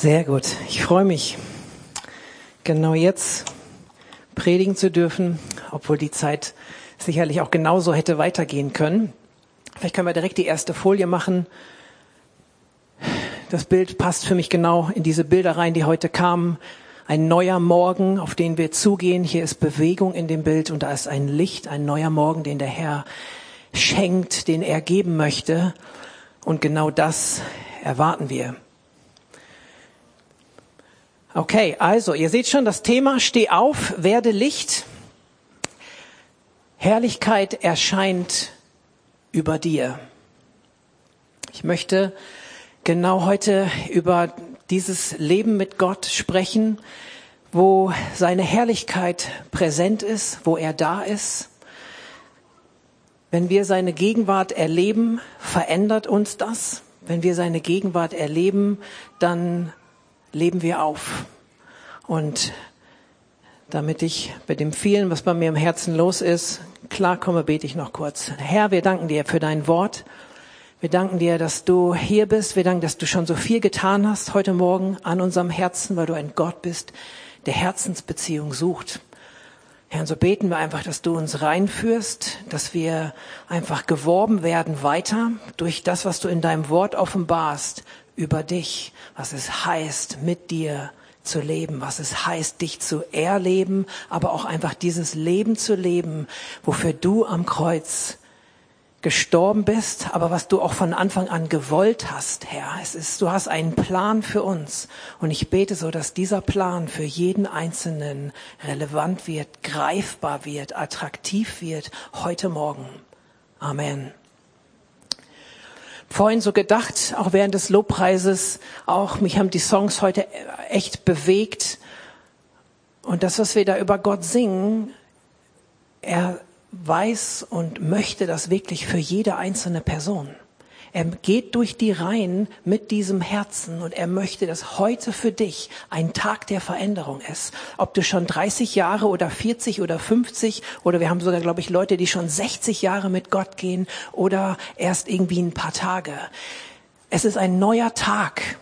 Sehr gut. Ich freue mich, genau jetzt predigen zu dürfen, obwohl die Zeit sicherlich auch genauso hätte weitergehen können. Vielleicht können wir direkt die erste Folie machen. Das Bild passt für mich genau in diese Bilder rein, die heute kamen. Ein neuer Morgen, auf den wir zugehen. Hier ist Bewegung in dem Bild und da ist ein Licht, ein neuer Morgen, den der Herr schenkt, den er geben möchte. Und genau das erwarten wir. Okay, also ihr seht schon das Thema, steh auf, werde Licht. Herrlichkeit erscheint über dir. Ich möchte genau heute über dieses Leben mit Gott sprechen, wo seine Herrlichkeit präsent ist, wo er da ist. Wenn wir seine Gegenwart erleben, verändert uns das. Wenn wir seine Gegenwart erleben, dann leben wir auf. Und damit ich bei dem vielen, was bei mir im Herzen los ist, klarkomme, bete ich noch kurz. Herr, wir danken dir für dein Wort. Wir danken dir, dass du hier bist. Wir danken, dass du schon so viel getan hast heute Morgen an unserem Herzen, weil du ein Gott bist, der Herzensbeziehung sucht. Herr, und so beten wir einfach, dass du uns reinführst, dass wir einfach geworben werden weiter durch das, was du in deinem Wort offenbarst, über dich, was es heißt, mit dir zu leben, was es heißt, dich zu erleben, aber auch einfach dieses Leben zu leben, wofür du am Kreuz gestorben bist, aber was du auch von Anfang an gewollt hast, Herr. Es ist, du hast einen Plan für uns. Und ich bete so, dass dieser Plan für jeden Einzelnen relevant wird, greifbar wird, attraktiv wird heute Morgen. Amen vorhin so gedacht, auch während des Lobpreises, auch mich haben die Songs heute echt bewegt. Und das, was wir da über Gott singen, er weiß und möchte das wirklich für jede einzelne Person. Er geht durch die Reihen mit diesem Herzen und er möchte, dass heute für dich ein Tag der Veränderung ist. Ob du schon 30 Jahre oder 40 oder 50 oder wir haben sogar, glaube ich, Leute, die schon 60 Jahre mit Gott gehen oder erst irgendwie ein paar Tage. Es ist ein neuer Tag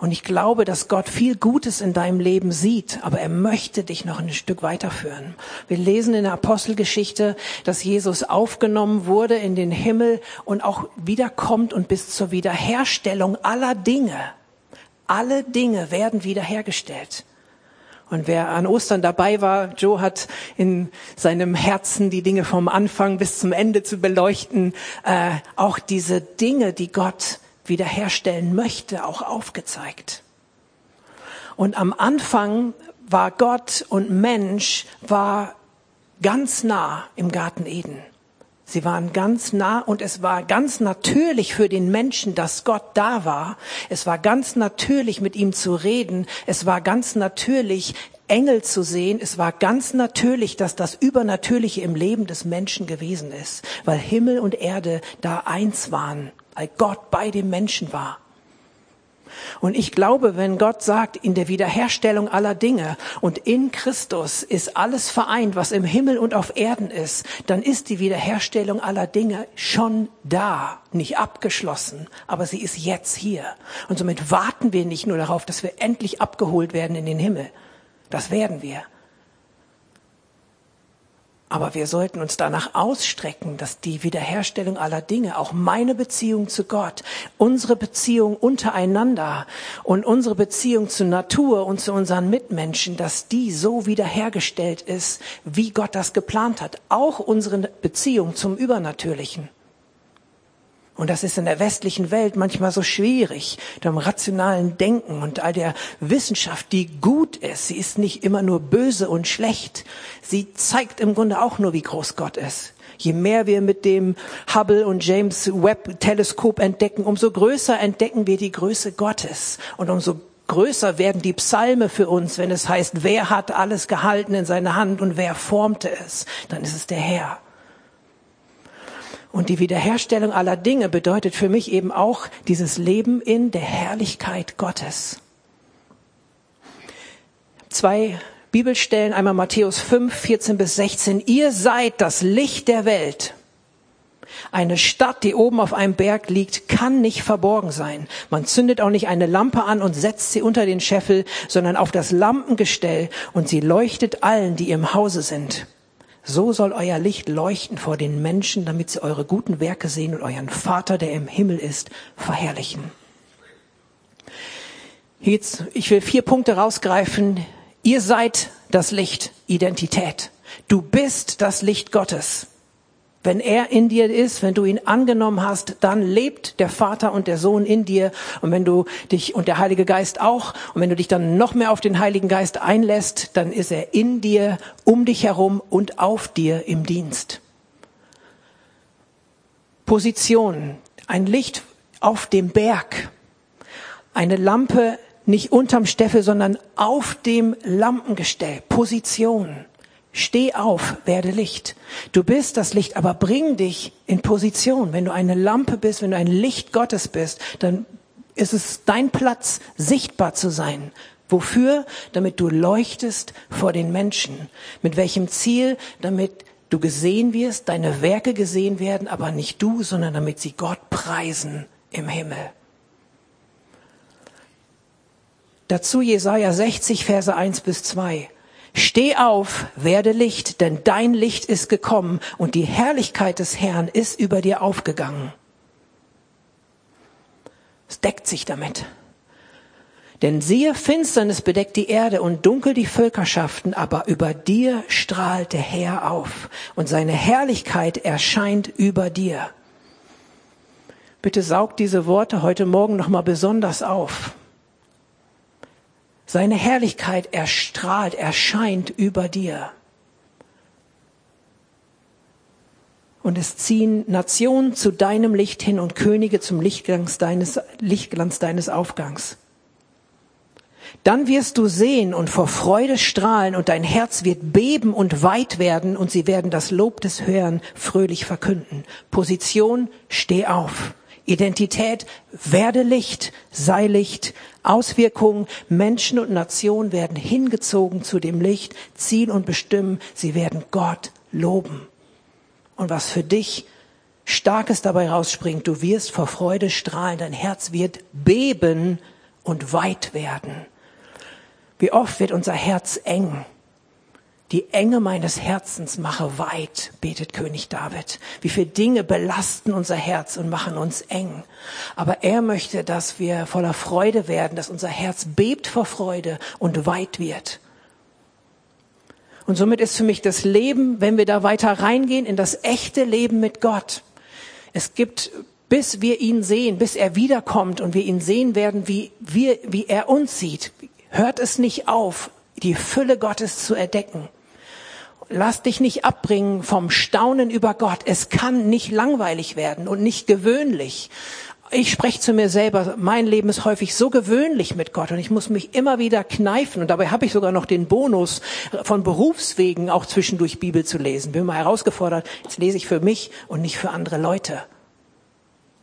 und ich glaube, dass Gott viel Gutes in deinem Leben sieht, aber er möchte dich noch ein Stück weiterführen. Wir lesen in der Apostelgeschichte, dass Jesus aufgenommen wurde in den Himmel und auch wiederkommt und bis zur Wiederherstellung aller Dinge. Alle Dinge werden wiederhergestellt. Und wer an Ostern dabei war, Joe hat in seinem Herzen die Dinge vom Anfang bis zum Ende zu beleuchten, äh, auch diese Dinge, die Gott wiederherstellen möchte, auch aufgezeigt. Und am Anfang war Gott und Mensch war ganz nah im Garten Eden. Sie waren ganz nah und es war ganz natürlich für den Menschen, dass Gott da war. Es war ganz natürlich mit ihm zu reden. Es war ganz natürlich Engel zu sehen. Es war ganz natürlich, dass das Übernatürliche im Leben des Menschen gewesen ist, weil Himmel und Erde da eins waren weil Gott bei dem Menschen war. Und ich glaube, wenn Gott sagt, in der Wiederherstellung aller Dinge und in Christus ist alles vereint, was im Himmel und auf Erden ist, dann ist die Wiederherstellung aller Dinge schon da, nicht abgeschlossen, aber sie ist jetzt hier. Und somit warten wir nicht nur darauf, dass wir endlich abgeholt werden in den Himmel. Das werden wir. Aber wir sollten uns danach ausstrecken, dass die Wiederherstellung aller Dinge, auch meine Beziehung zu Gott, unsere Beziehung untereinander und unsere Beziehung zur Natur und zu unseren Mitmenschen, dass die so wiederhergestellt ist, wie Gott das geplant hat. Auch unsere Beziehung zum Übernatürlichen. Und das ist in der westlichen Welt manchmal so schwierig, dem rationalen Denken und all der Wissenschaft, die gut ist. Sie ist nicht immer nur böse und schlecht. Sie zeigt im Grunde auch nur, wie groß Gott ist. Je mehr wir mit dem Hubble und James Webb Teleskop entdecken, umso größer entdecken wir die Größe Gottes und umso größer werden die Psalme für uns, wenn es heißt, wer hat alles gehalten in seiner Hand und wer formte es, dann ist es der Herr. Und die Wiederherstellung aller Dinge bedeutet für mich eben auch dieses Leben in der Herrlichkeit Gottes. Zwei Bibelstellen, einmal Matthäus 5, 14 bis 16. Ihr seid das Licht der Welt. Eine Stadt, die oben auf einem Berg liegt, kann nicht verborgen sein. Man zündet auch nicht eine Lampe an und setzt sie unter den Scheffel, sondern auf das Lampengestell und sie leuchtet allen, die im Hause sind. So soll euer Licht leuchten vor den Menschen, damit sie eure guten Werke sehen und euren Vater, der im Himmel ist, verherrlichen. Jetzt, ich will vier Punkte rausgreifen. Ihr seid das Licht, Identität. Du bist das Licht Gottes. Wenn er in dir ist, wenn du ihn angenommen hast, dann lebt der Vater und der Sohn in dir. Und wenn du dich und der Heilige Geist auch, und wenn du dich dann noch mehr auf den Heiligen Geist einlässt, dann ist er in dir, um dich herum und auf dir im Dienst. Position. Ein Licht auf dem Berg. Eine Lampe nicht unterm Steffel, sondern auf dem Lampengestell. Position. Steh auf, werde Licht. Du bist das Licht, aber bring dich in Position. Wenn du eine Lampe bist, wenn du ein Licht Gottes bist, dann ist es dein Platz, sichtbar zu sein. Wofür? Damit du leuchtest vor den Menschen. Mit welchem Ziel? Damit du gesehen wirst, deine Werke gesehen werden, aber nicht du, sondern damit sie Gott preisen im Himmel. Dazu Jesaja 60, Verse 1 bis 2. Steh auf, werde Licht, denn dein Licht ist gekommen und die Herrlichkeit des Herrn ist über dir aufgegangen. Es deckt sich damit. Denn siehe, Finsternis bedeckt die Erde und dunkel die Völkerschaften, aber über dir strahlt der Herr auf und seine Herrlichkeit erscheint über dir. Bitte saugt diese Worte heute Morgen nochmal besonders auf. Seine Herrlichkeit erstrahlt, erscheint über dir. Und es ziehen Nationen zu deinem Licht hin und Könige zum Lichtglanz deines, Lichtglanz deines Aufgangs. Dann wirst du sehen und vor Freude strahlen und dein Herz wird beben und weit werden und sie werden das Lob des Hören fröhlich verkünden. Position, steh auf. Identität, werde Licht, sei Licht. Auswirkungen, Menschen und Nationen werden hingezogen zu dem Licht, ziehen und bestimmen, sie werden Gott loben. Und was für dich Starkes dabei rausspringt, du wirst vor Freude strahlen, dein Herz wird beben und weit werden. Wie oft wird unser Herz eng, die Enge meines Herzens mache weit, betet König David. Wie viele Dinge belasten unser Herz und machen uns eng. Aber er möchte, dass wir voller Freude werden, dass unser Herz bebt vor Freude und weit wird. Und somit ist für mich das Leben, wenn wir da weiter reingehen, in das echte Leben mit Gott. Es gibt, bis wir ihn sehen, bis er wiederkommt und wir ihn sehen werden, wie, wir, wie er uns sieht, hört es nicht auf, die Fülle Gottes zu erdecken lass dich nicht abbringen vom Staunen über Gott. Es kann nicht langweilig werden und nicht gewöhnlich. Ich spreche zu mir selber, mein Leben ist häufig so gewöhnlich mit Gott und ich muss mich immer wieder kneifen. Und dabei habe ich sogar noch den Bonus von Berufswegen auch zwischendurch Bibel zu lesen. Bin mal herausgefordert, jetzt lese ich für mich und nicht für andere Leute.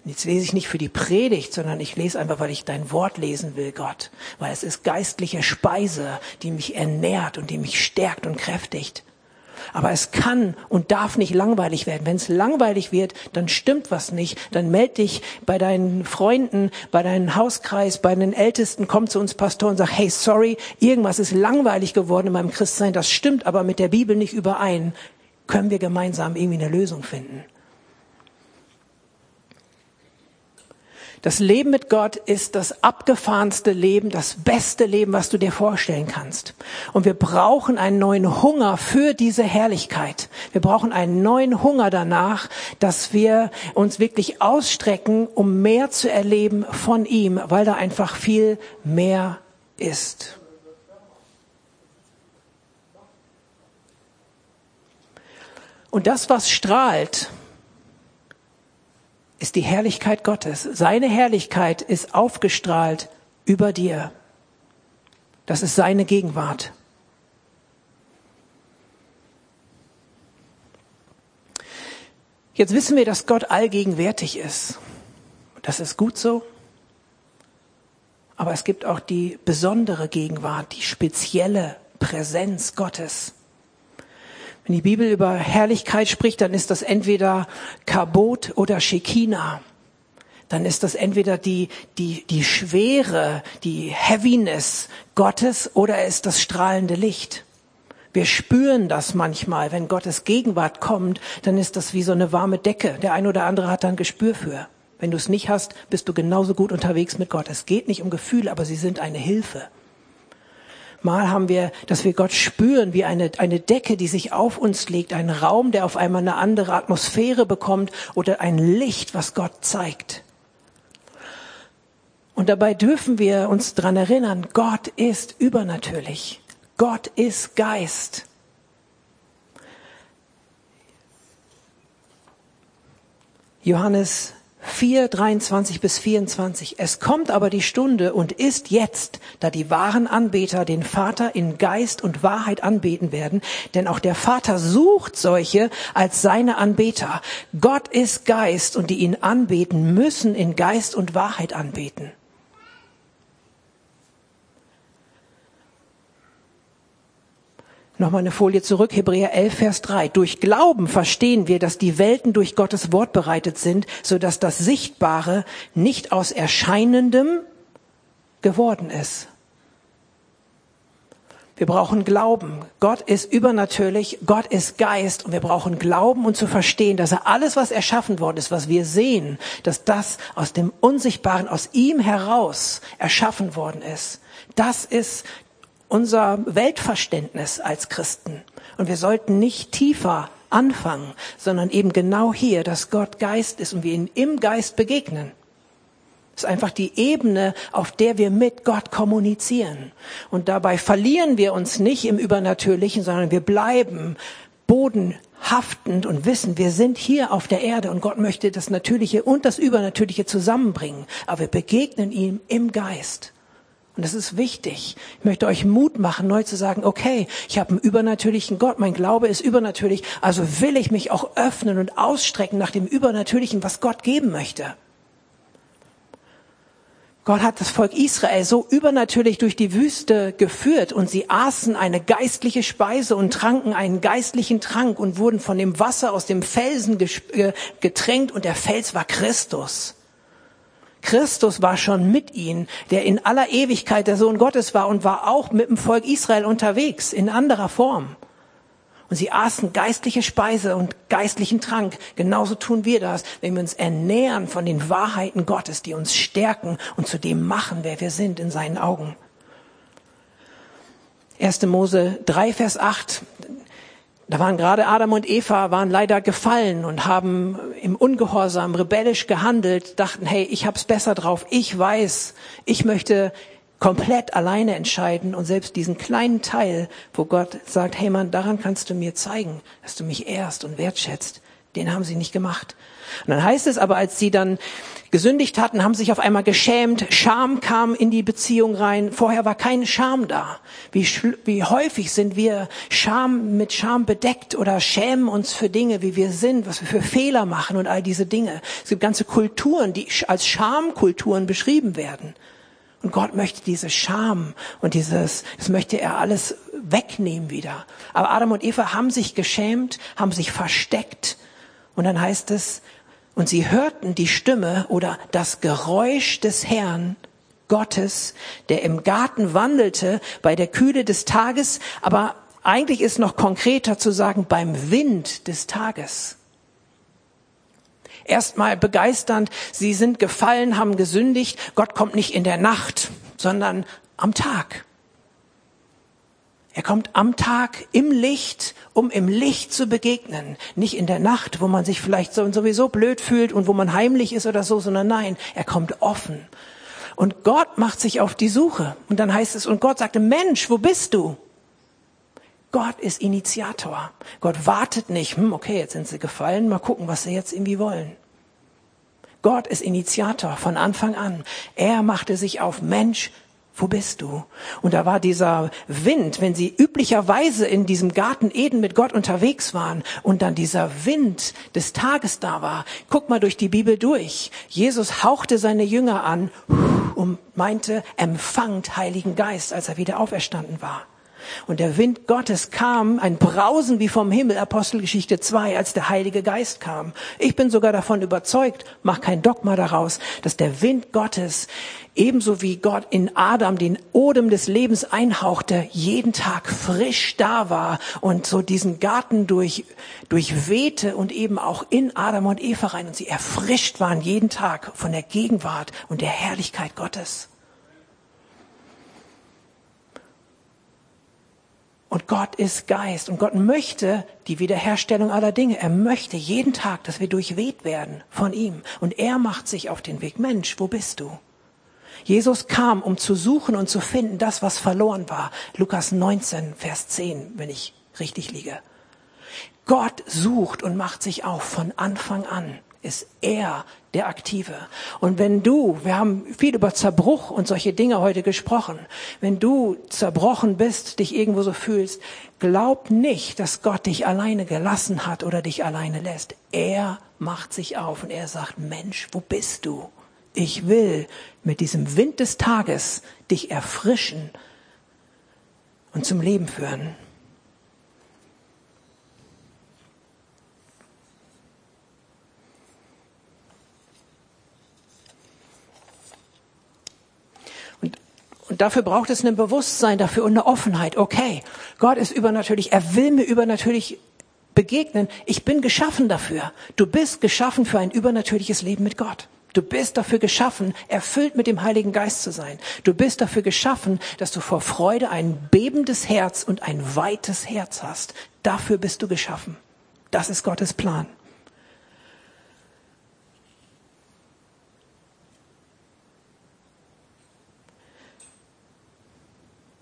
Jetzt lese ich nicht für die Predigt, sondern ich lese einfach, weil ich dein Wort lesen will, Gott. Weil es ist geistliche Speise, die mich ernährt und die mich stärkt und kräftigt. Aber es kann und darf nicht langweilig werden. Wenn es langweilig wird, dann stimmt was nicht. Dann meld dich bei deinen Freunden, bei deinem Hauskreis, bei den Ältesten, komm zu uns Pastor und sag, hey, sorry, irgendwas ist langweilig geworden in meinem Christsein. Das stimmt aber mit der Bibel nicht überein. Können wir gemeinsam irgendwie eine Lösung finden? Das Leben mit Gott ist das abgefahrenste Leben, das beste Leben, was du dir vorstellen kannst. Und wir brauchen einen neuen Hunger für diese Herrlichkeit. Wir brauchen einen neuen Hunger danach, dass wir uns wirklich ausstrecken, um mehr zu erleben von ihm, weil da einfach viel mehr ist. Und das, was strahlt, ist die Herrlichkeit Gottes. Seine Herrlichkeit ist aufgestrahlt über dir. Das ist seine Gegenwart. Jetzt wissen wir, dass Gott allgegenwärtig ist. Das ist gut so. Aber es gibt auch die besondere Gegenwart, die spezielle Präsenz Gottes. Wenn die Bibel über Herrlichkeit spricht, dann ist das entweder Kabot oder Shekinah. Dann ist das entweder die, die, die Schwere, die Heaviness Gottes oder ist das strahlende Licht. Wir spüren das manchmal, wenn Gottes Gegenwart kommt, dann ist das wie so eine warme Decke. Der ein oder andere hat da ein Gespür für. Wenn du es nicht hast, bist du genauso gut unterwegs mit Gott. Es geht nicht um Gefühle, aber sie sind eine Hilfe. Mal haben wir, dass wir Gott spüren wie eine, eine Decke, die sich auf uns legt, ein Raum, der auf einmal eine andere Atmosphäre bekommt oder ein Licht, was Gott zeigt. Und dabei dürfen wir uns dran erinnern, Gott ist übernatürlich. Gott ist Geist. Johannes 4, 23 bis 24. Es kommt aber die Stunde und ist jetzt, da die wahren Anbeter den Vater in Geist und Wahrheit anbeten werden, denn auch der Vater sucht solche als seine Anbeter. Gott ist Geist und die ihn anbeten, müssen in Geist und Wahrheit anbeten. Nochmal eine Folie zurück, Hebräer 11, Vers 3. Durch Glauben verstehen wir, dass die Welten durch Gottes Wort bereitet sind, so dass das Sichtbare nicht aus Erscheinendem geworden ist. Wir brauchen Glauben. Gott ist übernatürlich, Gott ist Geist und wir brauchen Glauben und zu verstehen, dass er alles, was erschaffen worden ist, was wir sehen, dass das aus dem Unsichtbaren, aus ihm heraus erschaffen worden ist. Das ist unser Weltverständnis als Christen. Und wir sollten nicht tiefer anfangen, sondern eben genau hier, dass Gott Geist ist und wir ihn im Geist begegnen. Das ist einfach die Ebene, auf der wir mit Gott kommunizieren. Und dabei verlieren wir uns nicht im Übernatürlichen, sondern wir bleiben bodenhaftend und wissen, wir sind hier auf der Erde und Gott möchte das Natürliche und das Übernatürliche zusammenbringen. Aber wir begegnen ihm im Geist. Und das ist wichtig. Ich möchte euch Mut machen, neu zu sagen, okay, ich habe einen übernatürlichen Gott, mein Glaube ist übernatürlich, also will ich mich auch öffnen und ausstrecken nach dem Übernatürlichen, was Gott geben möchte. Gott hat das Volk Israel so übernatürlich durch die Wüste geführt und sie aßen eine geistliche Speise und tranken einen geistlichen Trank und wurden von dem Wasser aus dem Felsen getränkt und der Fels war Christus. Christus war schon mit ihnen, der in aller Ewigkeit der Sohn Gottes war und war auch mit dem Volk Israel unterwegs, in anderer Form. Und sie aßen geistliche Speise und geistlichen Trank. Genauso tun wir das, wenn wir uns ernähren von den Wahrheiten Gottes, die uns stärken und zu dem machen, wer wir sind in seinen Augen. 1. Mose 3, Vers 8. Da waren gerade Adam und Eva waren leider gefallen und haben im Ungehorsam rebellisch gehandelt, dachten, hey, ich hab's besser drauf, ich weiß, ich möchte komplett alleine entscheiden und selbst diesen kleinen Teil, wo Gott sagt, hey Mann, daran kannst du mir zeigen, dass du mich ehrst und wertschätzt, den haben sie nicht gemacht. Und dann heißt es aber, als sie dann gesündigt hatten, haben sich auf einmal geschämt. Scham kam in die Beziehung rein. Vorher war kein Scham da. Wie, wie häufig sind wir Scham mit Scham bedeckt oder schämen uns für Dinge, wie wir sind, was wir für Fehler machen und all diese Dinge. Es gibt ganze Kulturen, die als Schamkulturen beschrieben werden. Und Gott möchte diese Scham und dieses, das möchte er alles wegnehmen wieder. Aber Adam und Eva haben sich geschämt, haben sich versteckt. Und dann heißt es, und sie hörten die Stimme oder das Geräusch des Herrn Gottes, der im Garten wandelte bei der Kühle des Tages, aber eigentlich ist noch konkreter zu sagen beim Wind des Tages. Erstmal begeisternd, sie sind gefallen, haben gesündigt, Gott kommt nicht in der Nacht, sondern am Tag. Er kommt am Tag im Licht, um im Licht zu begegnen. Nicht in der Nacht, wo man sich vielleicht so sowieso blöd fühlt und wo man heimlich ist oder so, sondern nein, er kommt offen. Und Gott macht sich auf die Suche. Und dann heißt es, und Gott sagte, Mensch, wo bist du? Gott ist Initiator. Gott wartet nicht, hm, okay, jetzt sind sie gefallen, mal gucken, was sie jetzt irgendwie wollen. Gott ist Initiator von Anfang an. Er machte sich auf, Mensch, wo bist du? Und da war dieser Wind, wenn sie üblicherweise in diesem Garten Eden mit Gott unterwegs waren und dann dieser Wind des Tages da war. Guck mal durch die Bibel durch. Jesus hauchte seine Jünger an und meinte, empfangt Heiligen Geist, als er wieder auferstanden war. Und der Wind Gottes kam, ein Brausen wie vom Himmel, Apostelgeschichte 2, als der Heilige Geist kam. Ich bin sogar davon überzeugt, mach kein Dogma daraus, dass der Wind Gottes ebenso wie Gott in Adam den Odem des Lebens einhauchte, jeden Tag frisch da war und so diesen Garten durch, durchwehte und eben auch in Adam und Eva rein und sie erfrischt waren jeden Tag von der Gegenwart und der Herrlichkeit Gottes. Und Gott ist Geist und Gott möchte die Wiederherstellung aller Dinge. Er möchte jeden Tag, dass wir durchweht werden von ihm. Und er macht sich auf den Weg. Mensch, wo bist du? Jesus kam, um zu suchen und zu finden, das, was verloren war. Lukas 19, Vers 10, wenn ich richtig liege. Gott sucht und macht sich auf von Anfang an ist er der Aktive. Und wenn du, wir haben viel über Zerbruch und solche Dinge heute gesprochen, wenn du zerbrochen bist, dich irgendwo so fühlst, glaub nicht, dass Gott dich alleine gelassen hat oder dich alleine lässt. Er macht sich auf und er sagt, Mensch, wo bist du? Ich will mit diesem Wind des Tages dich erfrischen und zum Leben führen. Und dafür braucht es ein Bewusstsein dafür und eine Offenheit. Okay, Gott ist übernatürlich. Er will mir übernatürlich begegnen. Ich bin geschaffen dafür. Du bist geschaffen für ein übernatürliches Leben mit Gott. Du bist dafür geschaffen, erfüllt mit dem Heiligen Geist zu sein. Du bist dafür geschaffen, dass du vor Freude ein bebendes Herz und ein weites Herz hast. Dafür bist du geschaffen. Das ist Gottes Plan.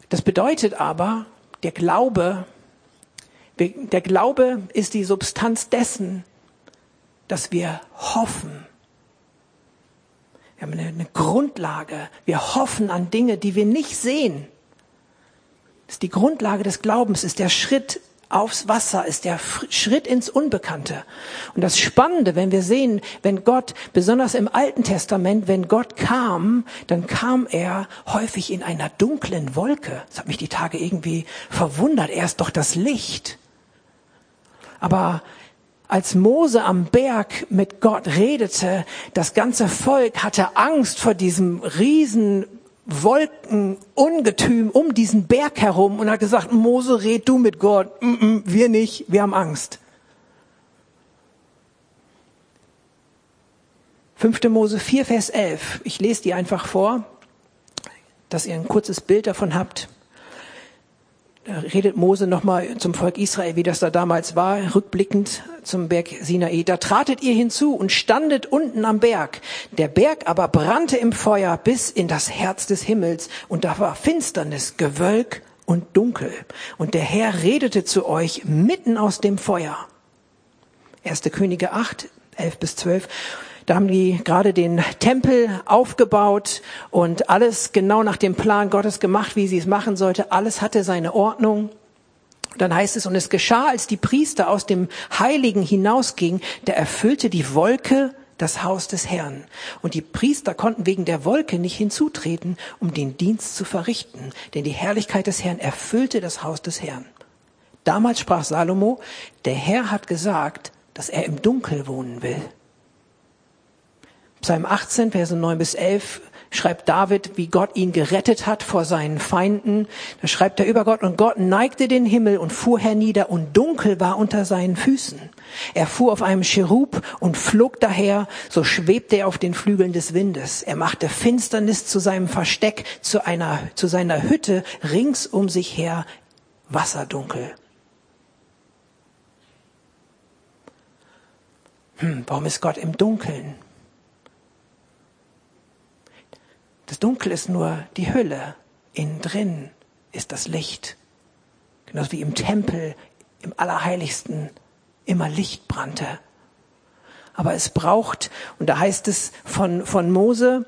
Das bedeutet aber, der Glaube, der Glaube ist die Substanz dessen, dass wir hoffen. Wir haben eine, eine Grundlage. Wir hoffen an Dinge, die wir nicht sehen. Das ist die Grundlage des Glaubens, ist der Schritt aufs Wasser ist der Schritt ins Unbekannte. Und das Spannende, wenn wir sehen, wenn Gott, besonders im Alten Testament, wenn Gott kam, dann kam er häufig in einer dunklen Wolke. Das hat mich die Tage irgendwie verwundert. Er ist doch das Licht. Aber als Mose am Berg mit Gott redete, das ganze Volk hatte Angst vor diesem riesen Wolken, Ungetüm um diesen Berg herum und hat gesagt, Mose, red du mit Gott. Mm -mm, wir nicht, wir haben Angst. 5. Mose 4, Vers 11. Ich lese die einfach vor, dass ihr ein kurzes Bild davon habt. Redet Mose nochmal zum Volk Israel, wie das da damals war, rückblickend zum Berg Sinai. Da tratet ihr hinzu und standet unten am Berg. Der Berg aber brannte im Feuer bis in das Herz des Himmels und da war Finsternis, Gewölk und Dunkel. Und der Herr redete zu euch mitten aus dem Feuer. 1. Könige 8, 11 bis 12. Da haben die gerade den Tempel aufgebaut und alles genau nach dem Plan Gottes gemacht, wie sie es machen sollte. Alles hatte seine Ordnung. Dann heißt es, und es geschah, als die Priester aus dem Heiligen hinausgingen, da erfüllte die Wolke das Haus des Herrn. Und die Priester konnten wegen der Wolke nicht hinzutreten, um den Dienst zu verrichten, denn die Herrlichkeit des Herrn erfüllte das Haus des Herrn. Damals sprach Salomo, der Herr hat gesagt, dass er im Dunkel wohnen will. Psalm 18, Verse 9 bis 11 schreibt David, wie Gott ihn gerettet hat vor seinen Feinden. Da schreibt er über Gott, und Gott neigte den Himmel und fuhr hernieder, und dunkel war unter seinen Füßen. Er fuhr auf einem Cherub und flog daher, so schwebte er auf den Flügeln des Windes. Er machte Finsternis zu seinem Versteck, zu einer, zu seiner Hütte, rings um sich her wasserdunkel. Hm, warum ist Gott im Dunkeln? Das Dunkel ist nur die Hülle. Innen drin ist das Licht. Genauso wie im Tempel, im Allerheiligsten immer Licht brannte. Aber es braucht, und da heißt es von, von Mose,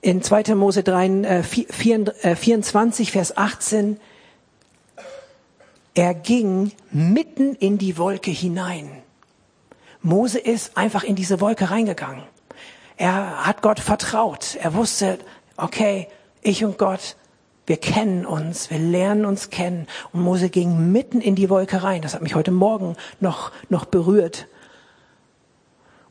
in 2. Mose 3, äh, 24, äh, Vers 18, er ging mitten in die Wolke hinein. Mose ist einfach in diese Wolke reingegangen. Er hat Gott vertraut. Er wusste, okay, ich und Gott, Wir kennen uns, wir lernen uns kennen. Und Mose ging mitten in die Wolke rein. Das hat mich heute Morgen noch, noch berührt.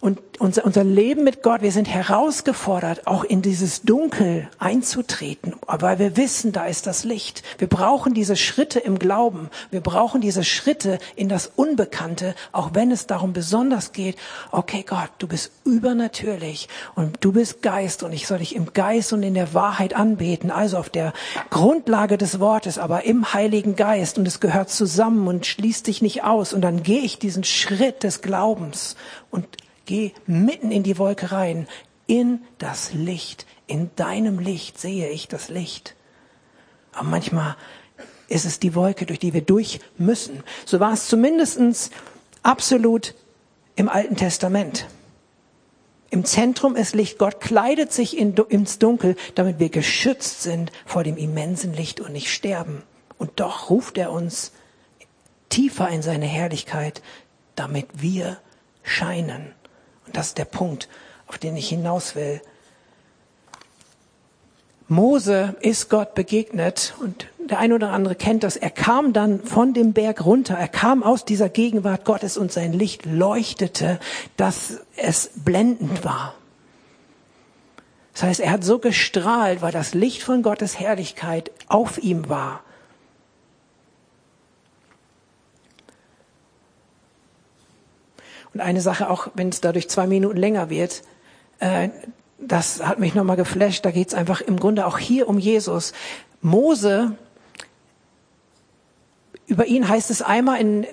Und unser, unser Leben mit Gott, wir sind herausgefordert, auch in dieses Dunkel einzutreten, weil wir wissen, da ist das Licht. Wir brauchen diese Schritte im Glauben. Wir brauchen diese Schritte in das Unbekannte, auch wenn es darum besonders geht, okay Gott, du bist übernatürlich und du bist Geist und ich soll dich im Geist und in der Wahrheit anbeten, also auf der Grundlage des Wortes, aber im Heiligen Geist. Und es gehört zusammen und schließt sich nicht aus. Und dann gehe ich diesen Schritt des Glaubens und Geh mitten in die Wolke rein, in das Licht. In deinem Licht sehe ich das Licht. Aber manchmal ist es die Wolke, durch die wir durch müssen. So war es zumindestens absolut im Alten Testament. Im Zentrum ist Licht. Gott kleidet sich in, ins Dunkel, damit wir geschützt sind vor dem immensen Licht und nicht sterben. Und doch ruft er uns tiefer in seine Herrlichkeit, damit wir scheinen. Und das ist der Punkt, auf den ich hinaus will. Mose ist Gott begegnet und der ein oder andere kennt das. Er kam dann von dem Berg runter. Er kam aus dieser Gegenwart Gottes und sein Licht leuchtete, dass es blendend war. Das heißt, er hat so gestrahlt, weil das Licht von Gottes Herrlichkeit auf ihm war. Und eine Sache, auch wenn es dadurch zwei Minuten länger wird, äh, das hat mich nochmal geflasht. Da geht es einfach im Grunde auch hier um Jesus. Mose, über ihn heißt es einmal in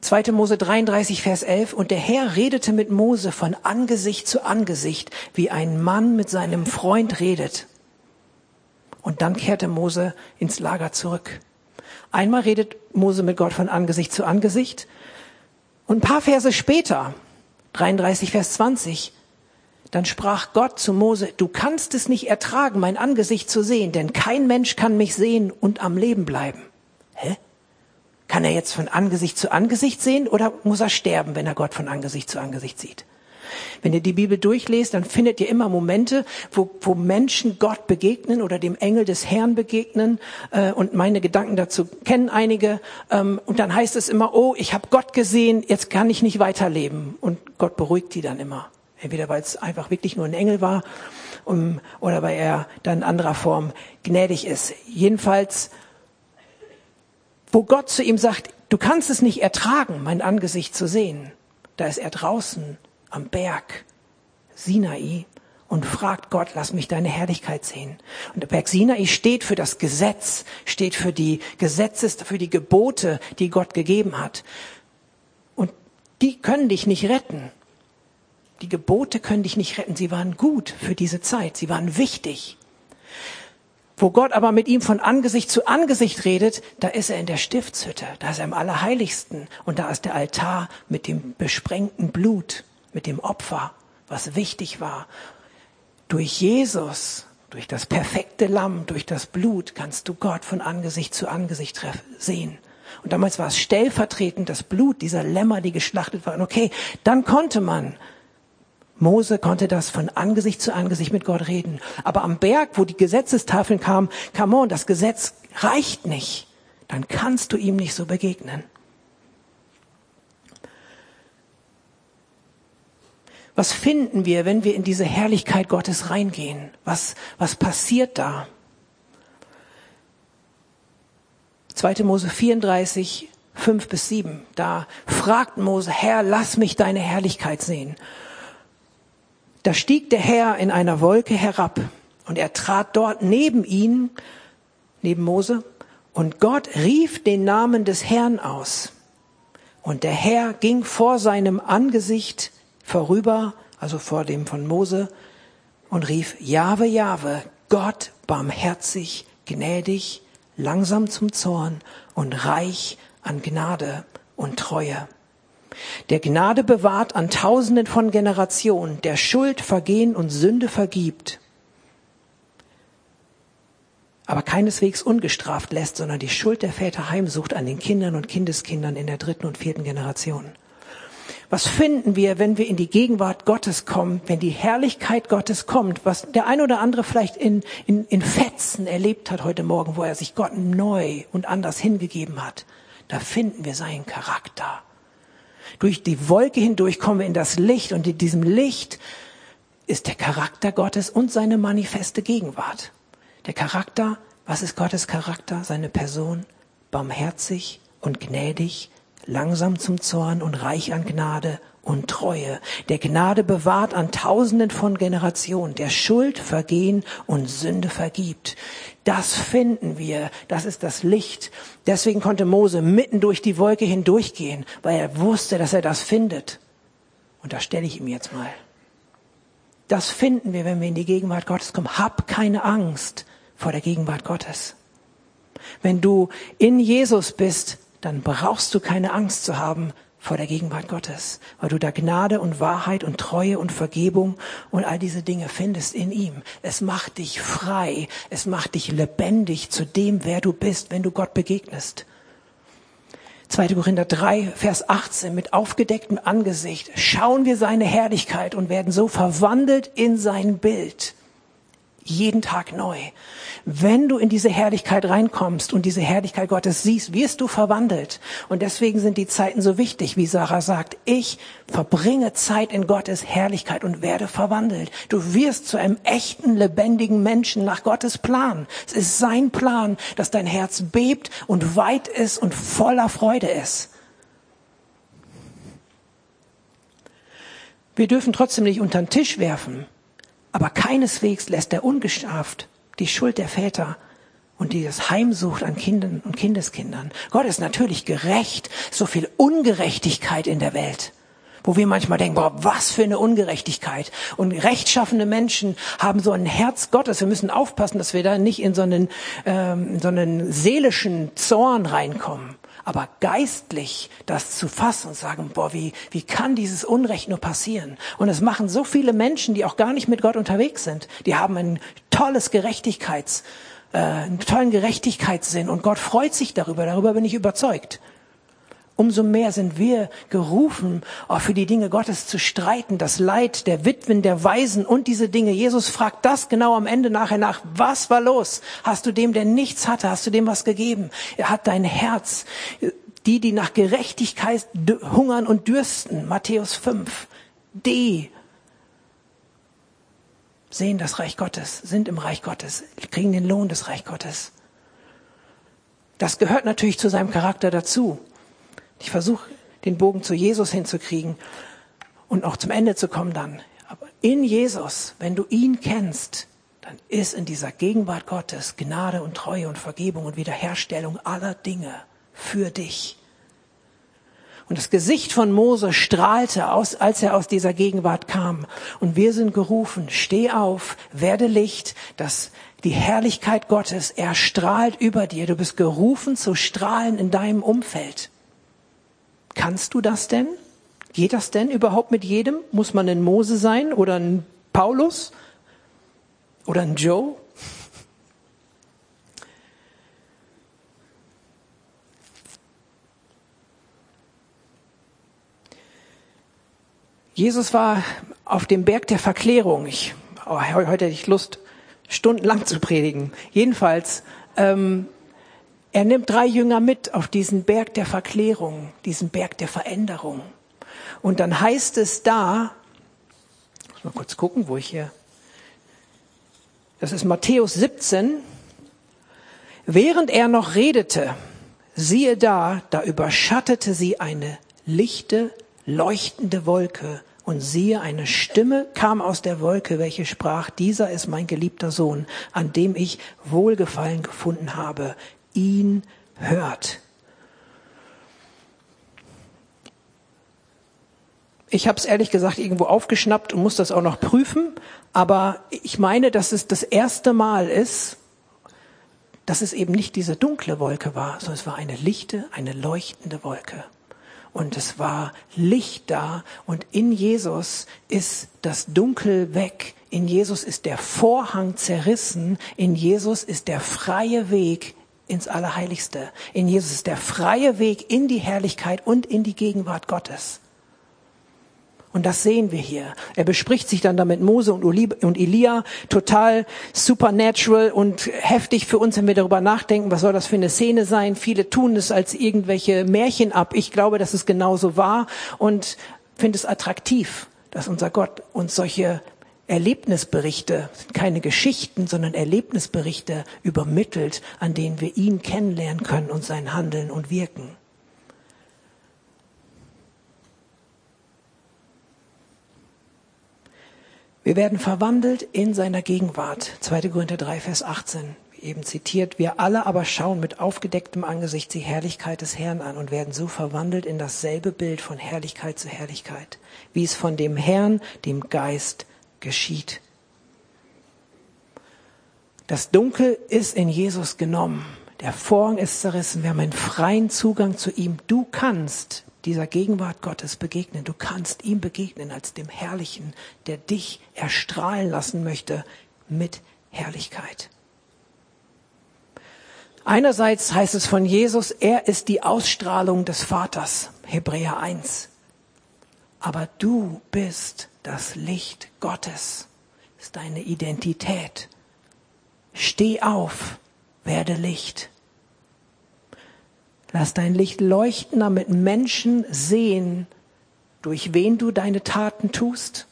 2. Mose 33, Vers 11, und der Herr redete mit Mose von Angesicht zu Angesicht, wie ein Mann mit seinem Freund redet. Und dann kehrte Mose ins Lager zurück. Einmal redet Mose mit Gott von Angesicht zu Angesicht und ein paar Verse später, 33, Vers 20, dann sprach Gott zu Mose, du kannst es nicht ertragen, mein Angesicht zu sehen, denn kein Mensch kann mich sehen und am Leben bleiben. Hä? Kann er jetzt von Angesicht zu Angesicht sehen oder muss er sterben, wenn er Gott von Angesicht zu Angesicht sieht? Wenn ihr die Bibel durchlest, dann findet ihr immer Momente, wo, wo Menschen Gott begegnen oder dem Engel des Herrn begegnen. Äh, und meine Gedanken dazu kennen einige. Ähm, und dann heißt es immer, oh, ich habe Gott gesehen, jetzt kann ich nicht weiterleben. Und Gott beruhigt die dann immer. Entweder weil es einfach wirklich nur ein Engel war um, oder weil er dann in anderer Form gnädig ist. Jedenfalls, wo Gott zu ihm sagt, du kannst es nicht ertragen, mein Angesicht zu sehen, da ist er draußen am Berg Sinai und fragt Gott, lass mich deine Herrlichkeit sehen. Und der Berg Sinai steht für das Gesetz, steht für die Gesetzes, für die Gebote, die Gott gegeben hat. Und die können dich nicht retten. Die Gebote können dich nicht retten. Sie waren gut für diese Zeit. Sie waren wichtig. Wo Gott aber mit ihm von Angesicht zu Angesicht redet, da ist er in der Stiftshütte, da ist er im Allerheiligsten und da ist der Altar mit dem besprengten Blut mit dem Opfer, was wichtig war. Durch Jesus, durch das perfekte Lamm, durch das Blut kannst du Gott von Angesicht zu Angesicht sehen. Und damals war es stellvertretend das Blut dieser Lämmer, die geschlachtet waren. Okay, dann konnte man Mose konnte das von Angesicht zu Angesicht mit Gott reden. Aber am Berg, wo die Gesetzestafeln kamen, come on, das Gesetz reicht nicht. Dann kannst du ihm nicht so begegnen. Was finden wir, wenn wir in diese Herrlichkeit Gottes reingehen? Was, was passiert da? 2. Mose 34, 5 bis 7. Da fragt Mose, Herr, lass mich deine Herrlichkeit sehen. Da stieg der Herr in einer Wolke herab und er trat dort neben ihn, neben Mose, und Gott rief den Namen des Herrn aus. Und der Herr ging vor seinem Angesicht vorüber, also vor dem von Mose, und rief, Jahwe, Jahwe, Gott barmherzig, gnädig, langsam zum Zorn und reich an Gnade und Treue. Der Gnade bewahrt an Tausenden von Generationen, der Schuld, Vergehen und Sünde vergibt, aber keineswegs ungestraft lässt, sondern die Schuld der Väter heimsucht an den Kindern und Kindeskindern in der dritten und vierten Generation. Was finden wir, wenn wir in die Gegenwart Gottes kommen, wenn die Herrlichkeit Gottes kommt, was der ein oder andere vielleicht in, in, in Fetzen erlebt hat heute Morgen, wo er sich Gott neu und anders hingegeben hat? Da finden wir seinen Charakter. Durch die Wolke hindurch kommen wir in das Licht und in diesem Licht ist der Charakter Gottes und seine manifeste Gegenwart. Der Charakter, was ist Gottes Charakter? Seine Person, barmherzig und gnädig, langsam zum Zorn und reich an Gnade und Treue, der Gnade bewahrt an Tausenden von Generationen, der Schuld, Vergehen und Sünde vergibt. Das finden wir, das ist das Licht. Deswegen konnte Mose mitten durch die Wolke hindurchgehen, weil er wusste, dass er das findet. Und da stelle ich ihm jetzt mal. Das finden wir, wenn wir in die Gegenwart Gottes kommen. Hab keine Angst vor der Gegenwart Gottes. Wenn du in Jesus bist, dann brauchst du keine Angst zu haben vor der Gegenwart Gottes, weil du da Gnade und Wahrheit und Treue und Vergebung und all diese Dinge findest in ihm. Es macht dich frei, es macht dich lebendig zu dem, wer du bist, wenn du Gott begegnest. 2. Korinther 3, Vers 18, mit aufgedecktem Angesicht schauen wir seine Herrlichkeit und werden so verwandelt in sein Bild jeden Tag neu. Wenn du in diese Herrlichkeit reinkommst und diese Herrlichkeit Gottes siehst, wirst du verwandelt. Und deswegen sind die Zeiten so wichtig, wie Sarah sagt. Ich verbringe Zeit in Gottes Herrlichkeit und werde verwandelt. Du wirst zu einem echten, lebendigen Menschen nach Gottes Plan. Es ist sein Plan, dass dein Herz bebt und weit ist und voller Freude ist. Wir dürfen trotzdem nicht unter den Tisch werfen, aber keineswegs lässt er ungestraft die Schuld der Väter und die das Heimsucht an Kindern und Kindeskindern. Gott ist natürlich gerecht, so viel Ungerechtigkeit in der Welt wo wir manchmal denken, boah, was für eine Ungerechtigkeit. Und rechtschaffende Menschen haben so ein Herz Gottes. Wir müssen aufpassen, dass wir da nicht in so einen, ähm, in so einen seelischen Zorn reinkommen aber geistlich das zu fassen und sagen, boah, wie, wie kann dieses Unrecht nur passieren? Und es machen so viele Menschen, die auch gar nicht mit Gott unterwegs sind. Die haben ein tolles Gerechtigkeits, äh, einen tollen Gerechtigkeitssinn und Gott freut sich darüber. Darüber bin ich überzeugt umso mehr sind wir gerufen, auch für die Dinge Gottes zu streiten, das Leid der Witwen, der Waisen und diese Dinge. Jesus fragt das genau am Ende nachher nach. Was war los? Hast du dem, der nichts hatte, hast du dem was gegeben? Er hat dein Herz. Die, die nach Gerechtigkeit hungern und dürsten, Matthäus 5, die sehen das Reich Gottes, sind im Reich Gottes, kriegen den Lohn des Reich Gottes. Das gehört natürlich zu seinem Charakter dazu. Ich versuche den Bogen zu Jesus hinzukriegen und auch zum Ende zu kommen dann. Aber in Jesus, wenn du ihn kennst, dann ist in dieser Gegenwart Gottes Gnade und Treue und Vergebung und Wiederherstellung aller Dinge für dich. Und das Gesicht von Mose strahlte aus, als er aus dieser Gegenwart kam. Und wir sind gerufen, steh auf, werde Licht, dass die Herrlichkeit Gottes erstrahlt über dir. Du bist gerufen zu strahlen in deinem Umfeld. Kannst du das denn? Geht das denn überhaupt mit jedem? Muss man ein Mose sein oder ein Paulus oder ein Joe? Jesus war auf dem Berg der Verklärung. Ich, oh, heute hätte ich Lust, stundenlang zu predigen. Jedenfalls ähm, er nimmt drei Jünger mit auf diesen Berg der Verklärung, diesen Berg der Veränderung. Und dann heißt es da, muss mal kurz gucken, wo ich hier, das ist Matthäus 17, während er noch redete, siehe da, da überschattete sie eine lichte, leuchtende Wolke. Und siehe, eine Stimme kam aus der Wolke, welche sprach, dieser ist mein geliebter Sohn, an dem ich Wohlgefallen gefunden habe ihn hört. Ich habe es ehrlich gesagt irgendwo aufgeschnappt und muss das auch noch prüfen, aber ich meine, dass es das erste Mal ist, dass es eben nicht diese dunkle Wolke war, sondern es war eine lichte, eine leuchtende Wolke. Und es war Licht da und in Jesus ist das Dunkel weg. In Jesus ist der Vorhang zerrissen. In Jesus ist der freie Weg ins Allerheiligste. In Jesus ist der freie Weg in die Herrlichkeit und in die Gegenwart Gottes. Und das sehen wir hier. Er bespricht sich dann damit Mose und Elia, total supernatural und heftig für uns, wenn wir darüber nachdenken, was soll das für eine Szene sein. Viele tun es als irgendwelche Märchen ab. Ich glaube, dass es genauso war und finde es attraktiv, dass unser Gott uns solche Erlebnisberichte, keine Geschichten, sondern Erlebnisberichte übermittelt, an denen wir ihn kennenlernen können und sein Handeln und Wirken. Wir werden verwandelt in seiner Gegenwart. 2. Korinther 3, Vers 18. Wie eben zitiert. Wir alle aber schauen mit aufgedecktem Angesicht die Herrlichkeit des Herrn an und werden so verwandelt in dasselbe Bild von Herrlichkeit zu Herrlichkeit, wie es von dem Herrn, dem Geist, geschieht. Das Dunkel ist in Jesus genommen. Der Vorhang ist zerrissen. Wir haben einen freien Zugang zu ihm. Du kannst dieser Gegenwart Gottes begegnen. Du kannst ihm begegnen als dem Herrlichen, der dich erstrahlen lassen möchte mit Herrlichkeit. Einerseits heißt es von Jesus, er ist die Ausstrahlung des Vaters, Hebräer 1. Aber du bist das Licht Gottes, ist deine Identität. Steh auf, werde Licht. Lass dein Licht leuchten, damit Menschen sehen, durch wen du deine Taten tust.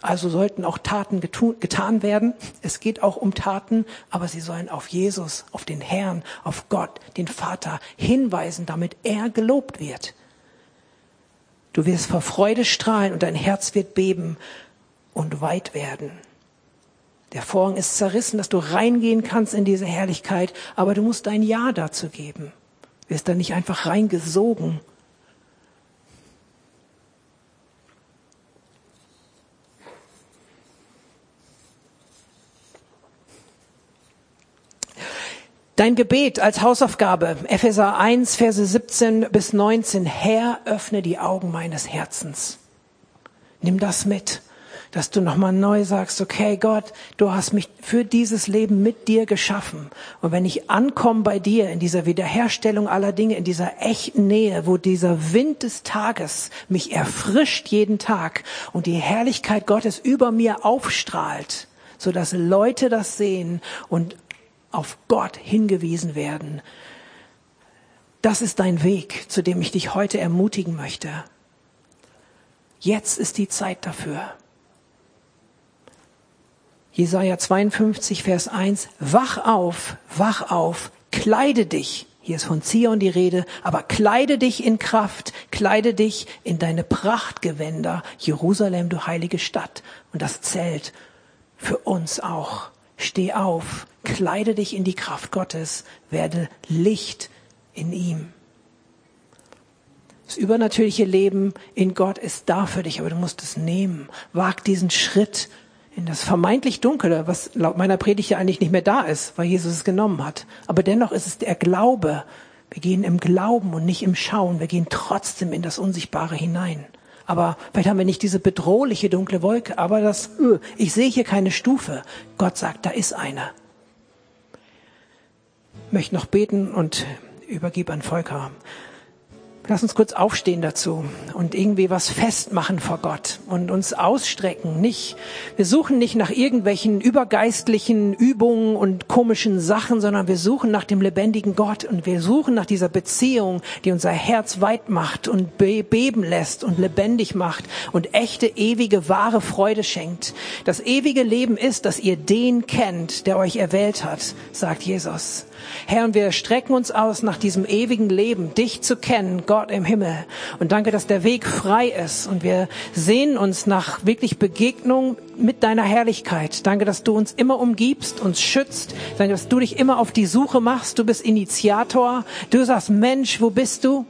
Also sollten auch Taten getan werden. Es geht auch um Taten, aber sie sollen auf Jesus, auf den Herrn, auf Gott, den Vater hinweisen, damit er gelobt wird. Du wirst vor Freude strahlen und dein Herz wird beben und weit werden. Der Vorhang ist zerrissen, dass du reingehen kannst in diese Herrlichkeit, aber du musst dein Ja dazu geben wirst da nicht einfach reingesogen. Dein Gebet als Hausaufgabe, Epheser 1, Verse 17 bis 19, Herr, öffne die Augen meines Herzens. Nimm das mit dass du nochmal neu sagst, okay Gott, du hast mich für dieses Leben mit dir geschaffen. Und wenn ich ankomme bei dir in dieser Wiederherstellung aller Dinge, in dieser echten Nähe, wo dieser Wind des Tages mich erfrischt jeden Tag und die Herrlichkeit Gottes über mir aufstrahlt, so dass Leute das sehen und auf Gott hingewiesen werden. Das ist dein Weg, zu dem ich dich heute ermutigen möchte. Jetzt ist die Zeit dafür. Jesaja 52, Vers 1, wach auf, wach auf, kleide dich. Hier ist von Zion die Rede, aber kleide dich in Kraft, kleide dich in deine Prachtgewänder, Jerusalem, du heilige Stadt. Und das zählt für uns auch. Steh auf, kleide dich in die Kraft Gottes, werde Licht in ihm. Das übernatürliche Leben in Gott ist da für dich, aber du musst es nehmen. Wag diesen Schritt in das vermeintlich Dunkle, was laut meiner Predigt ja eigentlich nicht mehr da ist, weil Jesus es genommen hat. Aber dennoch ist es der Glaube. Wir gehen im Glauben und nicht im Schauen. Wir gehen trotzdem in das Unsichtbare hinein. Aber vielleicht haben wir nicht diese bedrohliche dunkle Wolke, aber das, öh, ich sehe hier keine Stufe. Gott sagt, da ist eine. Möchte noch beten und übergebe an Volker. Lass uns kurz aufstehen dazu und irgendwie was festmachen vor Gott und uns ausstrecken. Nicht, wir suchen nicht nach irgendwelchen übergeistlichen Übungen und komischen Sachen, sondern wir suchen nach dem lebendigen Gott und wir suchen nach dieser Beziehung, die unser Herz weit macht und beben lässt und lebendig macht und echte, ewige, wahre Freude schenkt. Das ewige Leben ist, dass ihr den kennt, der euch erwählt hat, sagt Jesus. Herr, und wir strecken uns aus nach diesem ewigen Leben, dich zu kennen, Gott im Himmel. Und danke, dass der Weg frei ist. Und wir sehen uns nach wirklich Begegnung mit deiner Herrlichkeit. Danke, dass du uns immer umgibst, uns schützt. Danke, dass du dich immer auf die Suche machst. Du bist Initiator. Du sagst, Mensch, wo bist du?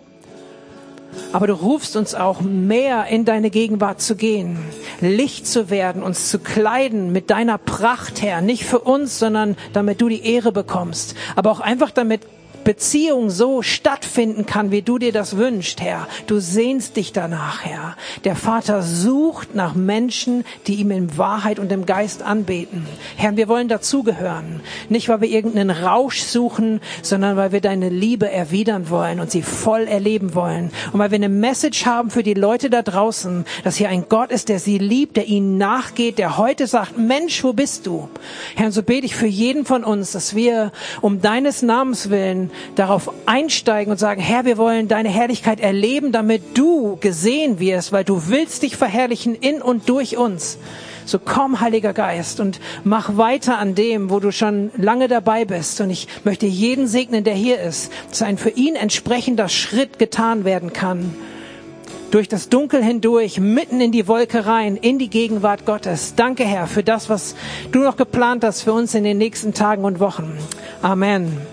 Aber du rufst uns auch mehr in deine Gegenwart zu gehen, Licht zu werden, uns zu kleiden mit deiner Pracht, Herr. Nicht für uns, sondern damit du die Ehre bekommst. Aber auch einfach damit Beziehung so stattfinden kann, wie du dir das wünschst, Herr. Du sehnst dich danach, Herr. Der Vater sucht nach Menschen, die ihm in Wahrheit und im Geist anbeten. Herr, wir wollen dazugehören. Nicht, weil wir irgendeinen Rausch suchen, sondern weil wir deine Liebe erwidern wollen und sie voll erleben wollen. Und weil wir eine Message haben für die Leute da draußen, dass hier ein Gott ist, der sie liebt, der ihnen nachgeht, der heute sagt, Mensch, wo bist du? Herr, so bete ich für jeden von uns, dass wir um deines Namens willen darauf einsteigen und sagen, Herr, wir wollen deine Herrlichkeit erleben, damit du gesehen wirst, weil du willst dich verherrlichen in und durch uns. So komm, Heiliger Geist, und mach weiter an dem, wo du schon lange dabei bist. Und ich möchte jeden segnen, der hier ist, dass ein für ihn entsprechender Schritt getan werden kann. Durch das Dunkel hindurch, mitten in die Wolke rein, in die Gegenwart Gottes. Danke, Herr, für das, was du noch geplant hast für uns in den nächsten Tagen und Wochen. Amen.